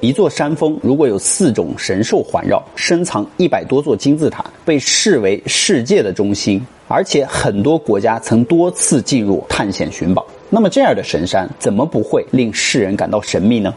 一座山峰如果有四种神兽环绕，深藏一百多座金字塔，被视为世界的中心，而且很多国家曾多次进入探险寻宝，那么这样的神山怎么不会令世人感到神秘呢？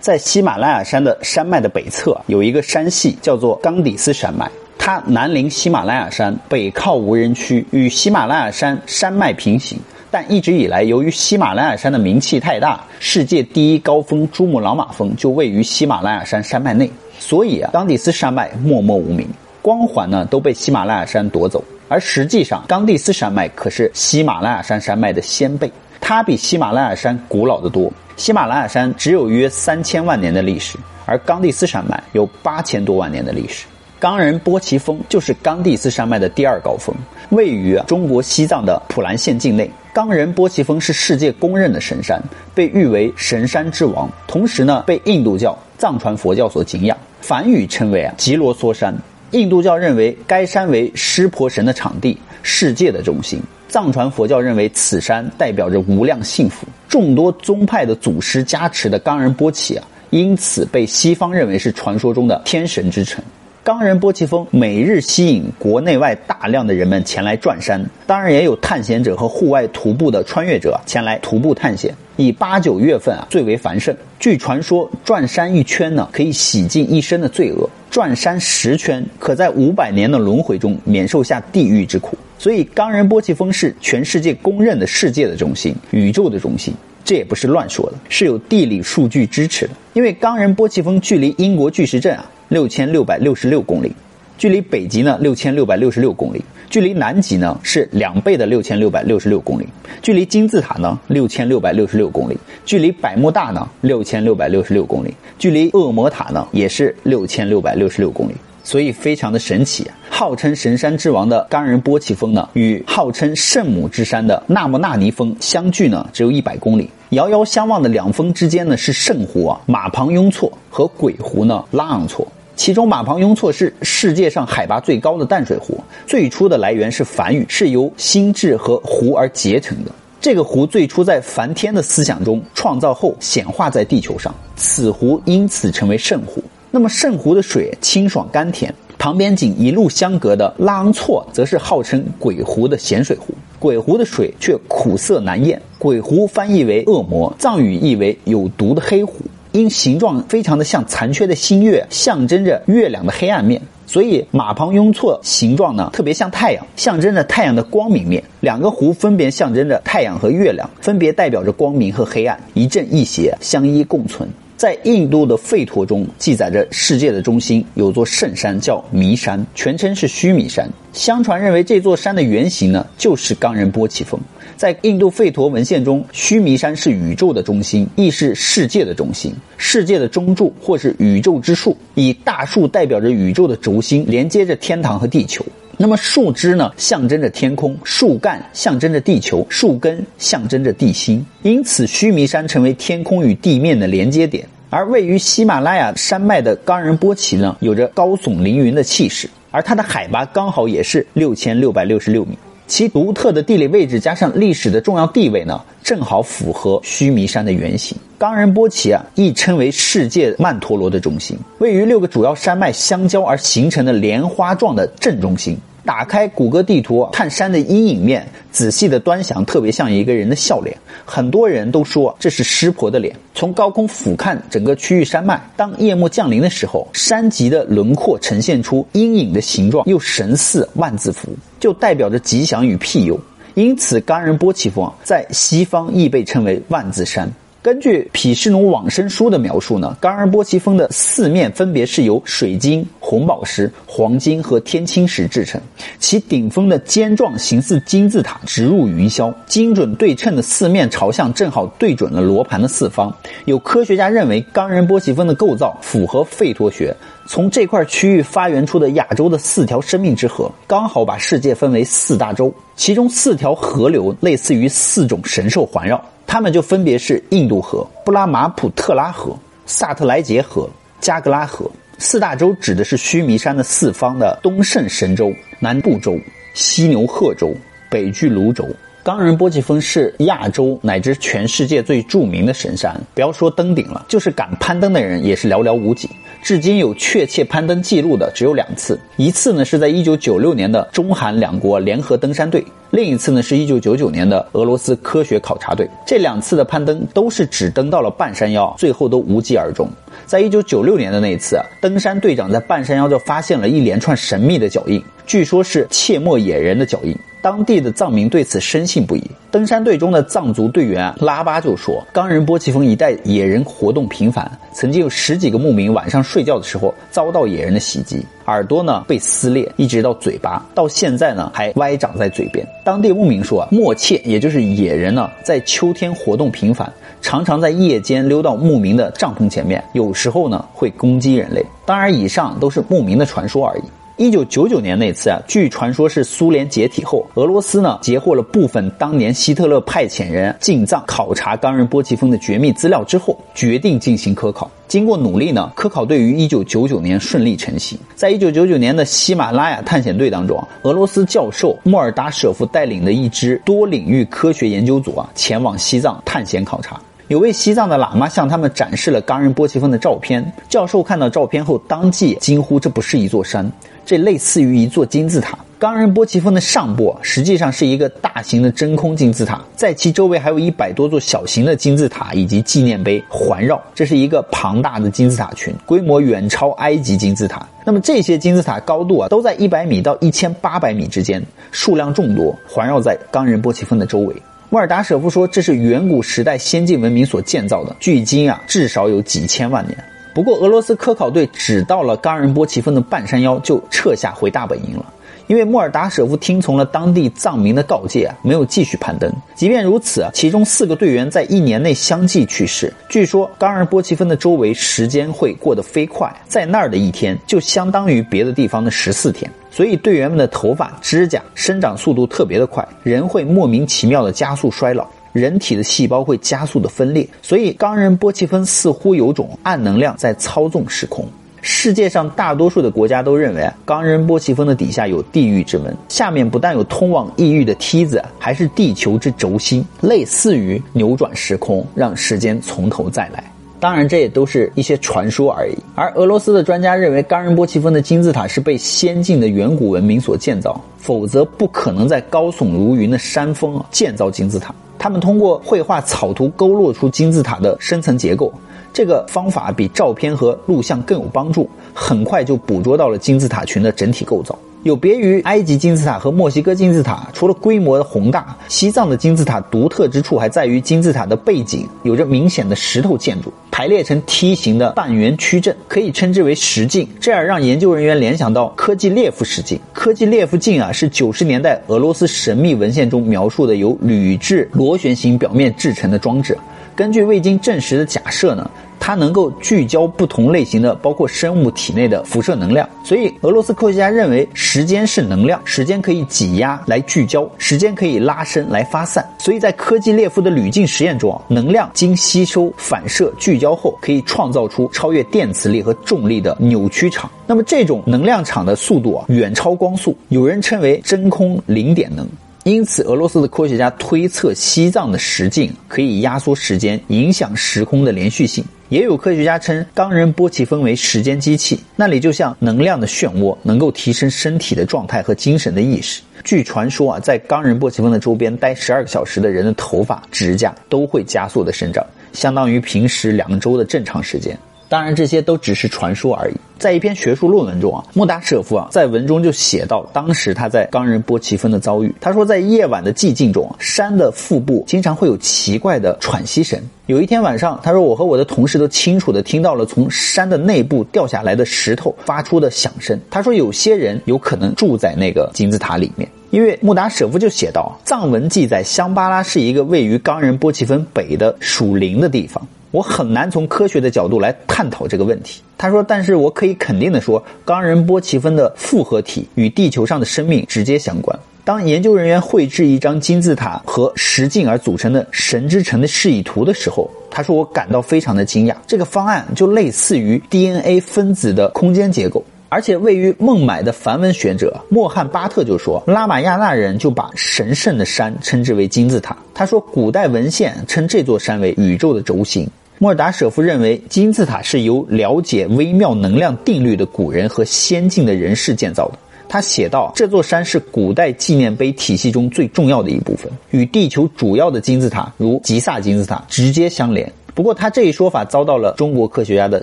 在喜马拉雅山的山脉的北侧有一个山系叫做冈底斯山脉，它南临喜马拉雅山，北靠无人区，与喜马拉雅山山脉平行。但一直以来，由于喜马拉雅山的名气太大，世界第一高峰珠穆朗玛峰就位于喜马拉雅山山脉内，所以啊，冈底斯山脉默默无名，光环呢都被喜马拉雅山夺走。而实际上，冈底斯山脉可是喜马拉雅山山脉的先辈，它比喜马拉雅山古老的多。喜马拉雅山只有约三千万年的历史，而冈底斯山脉有八千多万年的历史。冈仁波齐峰就是冈底斯山脉的第二高峰，位于中国西藏的普兰县境内。冈仁波齐峰是世界公认的神山，被誉为神山之王。同时呢，被印度教、藏传佛教所敬仰，梵语称为啊吉罗梭山。印度教认为该山为湿婆神的场地，世界的中心。藏传佛教认为此山代表着无量幸福。众多宗派的祖师加持的冈仁波齐啊，因此被西方认为是传说中的天神之城。冈仁波齐峰每日吸引国内外大量的人们前来转山，当然也有探险者和户外徒步的穿越者前来徒步探险。以八九月份啊最为繁盛。据传说，转山一圈呢可以洗尽一身的罪恶；转山十圈，可在五百年的轮回中免受下地狱之苦。所以，冈仁波齐峰是全世界公认的世界的中心、宇宙的中心。这也不是乱说的，是有地理数据支持的。因为冈仁波齐峰距离英国巨石阵啊。六千六百六十六公里，距离北极呢六千六百六十六公里，距离南极呢是两倍的六千六百六十六公里，距离金字塔呢六千六百六十六公里，距离百慕大呢六千六百六十六公里，距离恶魔塔呢也是六千六百六十六公里，所以非常的神奇！号称神山之王的冈仁波齐峰呢，与号称圣母之山的纳木纳尼峰相距呢只有一百公里。遥遥相望的两峰之间呢是圣湖啊马旁雍措和鬼湖呢拉昂措。其中马旁雍措是世界上海拔最高的淡水湖，最初的来源是梵语，是由心智和湖而结成的。这个湖最初在梵天的思想中创造后显化在地球上，此湖因此成为圣湖。那么圣湖的水清爽甘甜，旁边仅一路相隔的拉昂措则是号称鬼湖的咸水湖，鬼湖的水却苦涩难咽。鬼湖翻译为恶魔，藏语意为有毒的黑湖。因形状非常的像残缺的新月，象征着月亮的黑暗面，所以马旁雍措形状呢特别像太阳，象征着太阳的光明面。两个湖分别象征着太阳和月亮，分别代表着光明和黑暗，一正一邪，相依共存。在印度的吠陀中记载着，世界的中心有座圣山叫弥山，全称是须弥山。相传认为这座山的原型呢，就是冈仁波齐峰。在印度吠陀文献中，须弥山是宇宙的中心，亦是世界的中心，世界的中柱或是宇宙之树。以大树代表着宇宙的轴心，连接着天堂和地球。那么树枝呢，象征着天空；树干象征着地球；树根象征着地心。因此，须弥山成为天空与地面的连接点。而位于喜马拉雅山脉的冈仁波齐呢，有着高耸凌云的气势，而它的海拔刚好也是六千六百六十六米。其独特的地理位置加上历史的重要地位呢，正好符合须弥山的原型。冈仁波齐啊，亦称为世界曼陀罗的中心，位于六个主要山脉相交而形成的莲花状的正中心。打开谷歌地图看山的阴影面，仔细的端详，特别像一个人的笑脸。很多人都说这是湿婆的脸。从高空俯瞰整个区域山脉，当夜幕降临的时候，山脊的轮廓呈现出阴影的形状，又神似万字符，就代表着吉祥与庇佑。因此，冈仁波齐峰在西方亦被称为万字山。根据毗湿奴往生书的描述呢，冈仁波齐峰的四面分别是由水晶、红宝石、黄金和天青石制成，其顶峰的尖状形似金字塔，直入云霄，精准对称的四面朝向正好对准了罗盘的四方。有科学家认为，冈仁波齐峰的构造符合吠陀学，从这块区域发源出的亚洲的四条生命之河，刚好把世界分为四大洲，其中四条河流类似于四种神兽环绕。它们就分别是印度河、布拉马普特拉河、萨特莱杰河、加格拉河。四大洲指的是须弥山的四方的东胜神州、南部洲、西牛贺州、北俱泸州、冈仁波齐峰是亚洲乃至全世界最著名的神山，不要说登顶了，就是敢攀登的人也是寥寥无几。至今有确切攀登记录的只有两次，一次呢是在一九九六年的中韩两国联合登山队，另一次呢是一九九九年的俄罗斯科学考察队。这两次的攀登都是只登到了半山腰，最后都无疾而终。在一九九六年的那一次，登山队长在半山腰就发现了一连串神秘的脚印，据说是切莫野人的脚印。当地的藏民对此深信不疑。登山队中的藏族队员拉巴就说：“冈仁波齐峰一带野人活动频繁，曾经有十几个牧民晚上睡觉的时候遭到野人的袭击，耳朵呢被撕裂，一直到嘴巴，到现在呢还歪长在嘴边。”当地牧民说：“啊，莫切也就是野人呢，在秋天活动频繁，常常在夜间溜到牧民的帐篷前面，有时候呢会攻击人类。当然，以上都是牧民的传说而已。”一九九九年那次啊，据传说是苏联解体后，俄罗斯呢截获了部分当年希特勒派遣人进藏考察冈仁波齐峰的绝密资料之后，决定进行科考。经过努力呢，科考队于一九九九年顺利成型。在一九九九年的喜马拉雅探险队当中啊，俄罗斯教授莫尔达舍夫带领的一支多领域科学研究组啊，前往西藏探险考察。有位西藏的喇嘛向他们展示了冈仁波齐峰的照片。教授看到照片后，当即惊呼：“这不是一座山，这类似于一座金字塔。”冈仁波齐峰的上部实际上是一个大型的真空金字塔，在其周围还有一百多座小型的金字塔以及纪念碑环绕。这是一个庞大的金字塔群，规模远超埃及金字塔。那么这些金字塔高度啊，都在一百米到一千八百米之间，数量众多，环绕在冈仁波齐峰的周围。莫尔达舍夫说：“这是远古时代先进文明所建造的，距今啊至少有几千万年。”不过，俄罗斯科考队只到了冈仁波齐峰的半山腰就撤下回大本营了，因为莫尔达舍夫听从了当地藏民的告诫，没有继续攀登。即便如此，其中四个队员在一年内相继去世。据说，冈仁波齐峰的周围时间会过得飞快，在那儿的一天就相当于别的地方的十四天。所以队员们的头发、指甲生长速度特别的快，人会莫名其妙的加速衰老，人体的细胞会加速的分裂。所以冈仁波齐峰似乎有种暗能量在操纵时空。世界上大多数的国家都认为啊冈仁波齐峰的底下有地狱之门，下面不但有通往异域的梯子，还是地球之轴心，类似于扭转时空，让时间从头再来。当然，这也都是一些传说而已。而俄罗斯的专家认为，冈仁波齐峰的金字塔是被先进的远古文明所建造，否则不可能在高耸如云的山峰建造金字塔。他们通过绘画草图勾勒出金字塔的深层结构，这个方法比照片和录像更有帮助，很快就捕捉到了金字塔群的整体构造。有别于埃及金字塔和墨西哥金字塔，除了规模的宏大，西藏的金字塔独特之处还在于金字塔的背景有着明显的石头建筑，排列成梯形的半圆曲阵，可以称之为石镜，这样让研究人员联想到科技列夫石镜。科技列夫镜啊，是九十年代俄罗斯神秘文献中描述的由铝制螺旋形表面制成的装置。根据未经证实的假设呢。它能够聚焦不同类型的，包括生物体内的辐射能量。所以，俄罗斯科学家认为，时间是能量，时间可以挤压来聚焦，时间可以拉伸来发散。所以在科技列夫的铝镜实验中啊，能量经吸收、反射、聚焦后，可以创造出超越电磁力和重力的扭曲场。那么，这种能量场的速度啊，远超光速，有人称为真空零点能。因此，俄罗斯的科学家推测，西藏的石镜可以压缩时间，影响时空的连续性。也有科学家称冈仁波齐峰为时间机器，那里就像能量的漩涡，能够提升身体的状态和精神的意识。据传说啊，在冈仁波齐峰的周边待十二个小时的人的头发、指甲都会加速的生长，相当于平时两周的正常时间。当然，这些都只是传说而已。在一篇学术论文中啊，穆达舍夫啊在文中就写到，当时他在冈仁波齐峰的遭遇。他说，在夜晚的寂静中，山的腹部经常会有奇怪的喘息声。有一天晚上，他说我和我的同事都清楚地听到了从山的内部掉下来的石头发出的响声。他说，有些人有可能住在那个金字塔里面，因为穆达舍夫就写道，藏文记载香巴拉是一个位于冈仁波齐峰北的属林的地方。我很难从科学的角度来探讨这个问题。他说：“但是我可以肯定的说，冈仁波齐峰的复合体与地球上的生命直接相关。当研究人员绘制一张金字塔和石镜而组成的神之城的示意图的时候，他说我感到非常的惊讶。这个方案就类似于 DNA 分子的空间结构。而且位于孟买的梵文学者莫汉巴特就说，拉玛亚纳人就把神圣的山称之为金字塔。他说，古代文献称这座山为宇宙的轴心。莫尔达舍夫认为，金字塔是由了解微妙能量定律的古人和先进的人士建造的。他写道：“这座山是古代纪念碑体系中最重要的一部分，与地球主要的金字塔，如吉萨金字塔直接相连。”不过，他这一说法遭到了中国科学家的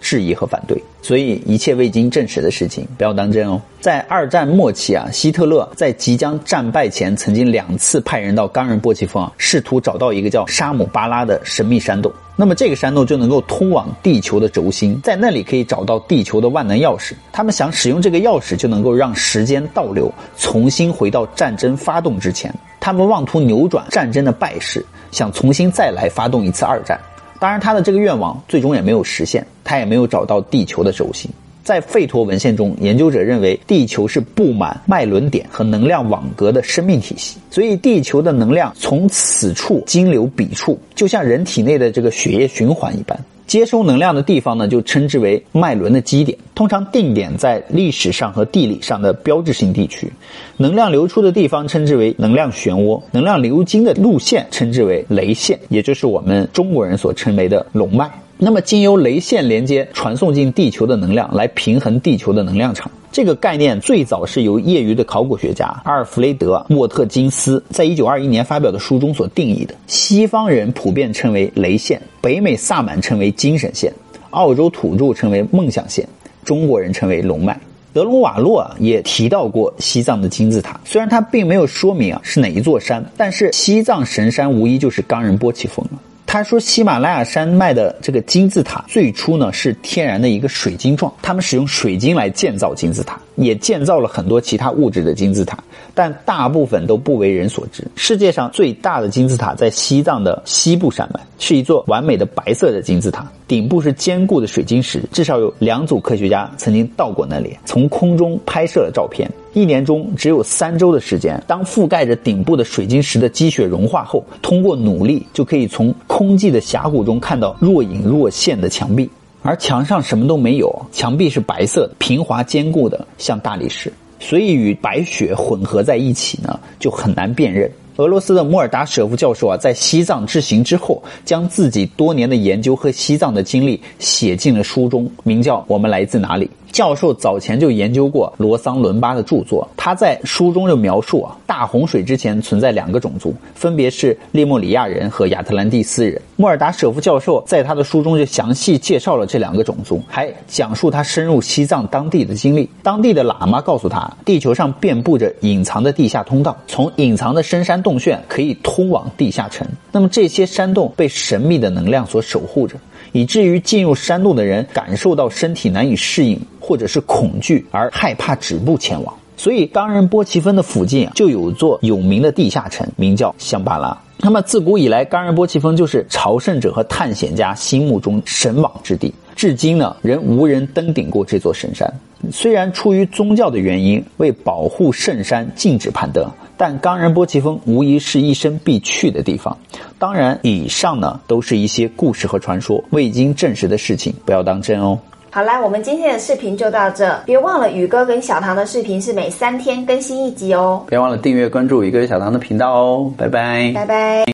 质疑和反对，所以一切未经证实的事情不要当真哦。在二战末期啊，希特勒在即将战败前，曾经两次派人到冈仁波齐峰啊，试图找到一个叫沙姆巴拉的神秘山洞。那么这个山洞就能够通往地球的轴心，在那里可以找到地球的万能钥匙。他们想使用这个钥匙，就能够让时间倒流，重新回到战争发动之前。他们妄图扭转战争的败势，想重新再来发动一次二战。当然，他的这个愿望最终也没有实现，他也没有找到地球的轴心。在费陀文献中，研究者认为地球是布满脉轮点和能量网格的生命体系，所以地球的能量从此处经流彼处，就像人体内的这个血液循环一般。接收能量的地方呢，就称之为脉轮的基点，通常定点在历史上和地理上的标志性地区。能量流出的地方称之为能量漩涡，能量流经的路线称之为雷线，也就是我们中国人所称为的龙脉。那么，经由雷线连接传送进地球的能量，来平衡地球的能量场。这个概念最早是由业余的考古学家阿尔弗雷德·沃特金斯在一九二一年发表的书中所定义的。西方人普遍称为雷线，北美萨满称为精神线，澳洲土著称为梦想线，中国人称为龙脉。德隆瓦洛也提到过西藏的金字塔，虽然他并没有说明啊是哪一座山，但是西藏神山无疑就是冈仁波齐峰了。他说，喜马拉雅山脉的这个金字塔最初呢是天然的一个水晶状，他们使用水晶来建造金字塔，也建造了很多其他物质的金字塔，但大部分都不为人所知。世界上最大的金字塔在西藏的西部山脉，是一座完美的白色的金字塔，顶部是坚固的水晶石，至少有两组科学家曾经到过那里，从空中拍摄了照片。一年中只有三周的时间，当覆盖着顶部的水晶石的积雪融化后，通过努力就可以从空寂的峡谷中看到若隐若现的墙壁，而墙上什么都没有，墙壁是白色的，平滑坚固的，像大理石，所以与白雪混合在一起呢，就很难辨认。俄罗斯的莫尔达舍夫教授啊，在西藏之行之后，将自己多年的研究和西藏的经历写进了书中，名叫《我们来自哪里》。教授早前就研究过罗桑伦巴的著作，他在书中就描述啊，大洪水之前存在两个种族，分别是利莫里亚人和亚特兰蒂斯人。莫尔达舍夫教授在他的书中就详细介绍了这两个种族，还讲述他深入西藏当地的经历。当地的喇嘛告诉他，地球上遍布着隐藏的地下通道，从隐藏的深山洞穴可以通往地下城。那么这些山洞被神秘的能量所守护着。以至于进入山洞的人感受到身体难以适应，或者是恐惧而害怕止步前往。所以，冈仁波齐峰的附近就有座有名的地下城，名叫香巴拉。那么，自古以来，冈仁波齐峰就是朝圣者和探险家心目中神往之地。至今呢，仍无人登顶过这座神山。虽然出于宗教的原因，为保护圣山禁止攀登。但冈仁波齐峰无疑是一生必去的地方。当然，以上呢都是一些故事和传说，未经证实的事情，不要当真哦。好啦，我们今天的视频就到这，别忘了宇哥跟小唐的视频是每三天更新一集哦。别忘了订阅关注宇哥小唐的频道哦，拜拜，拜拜。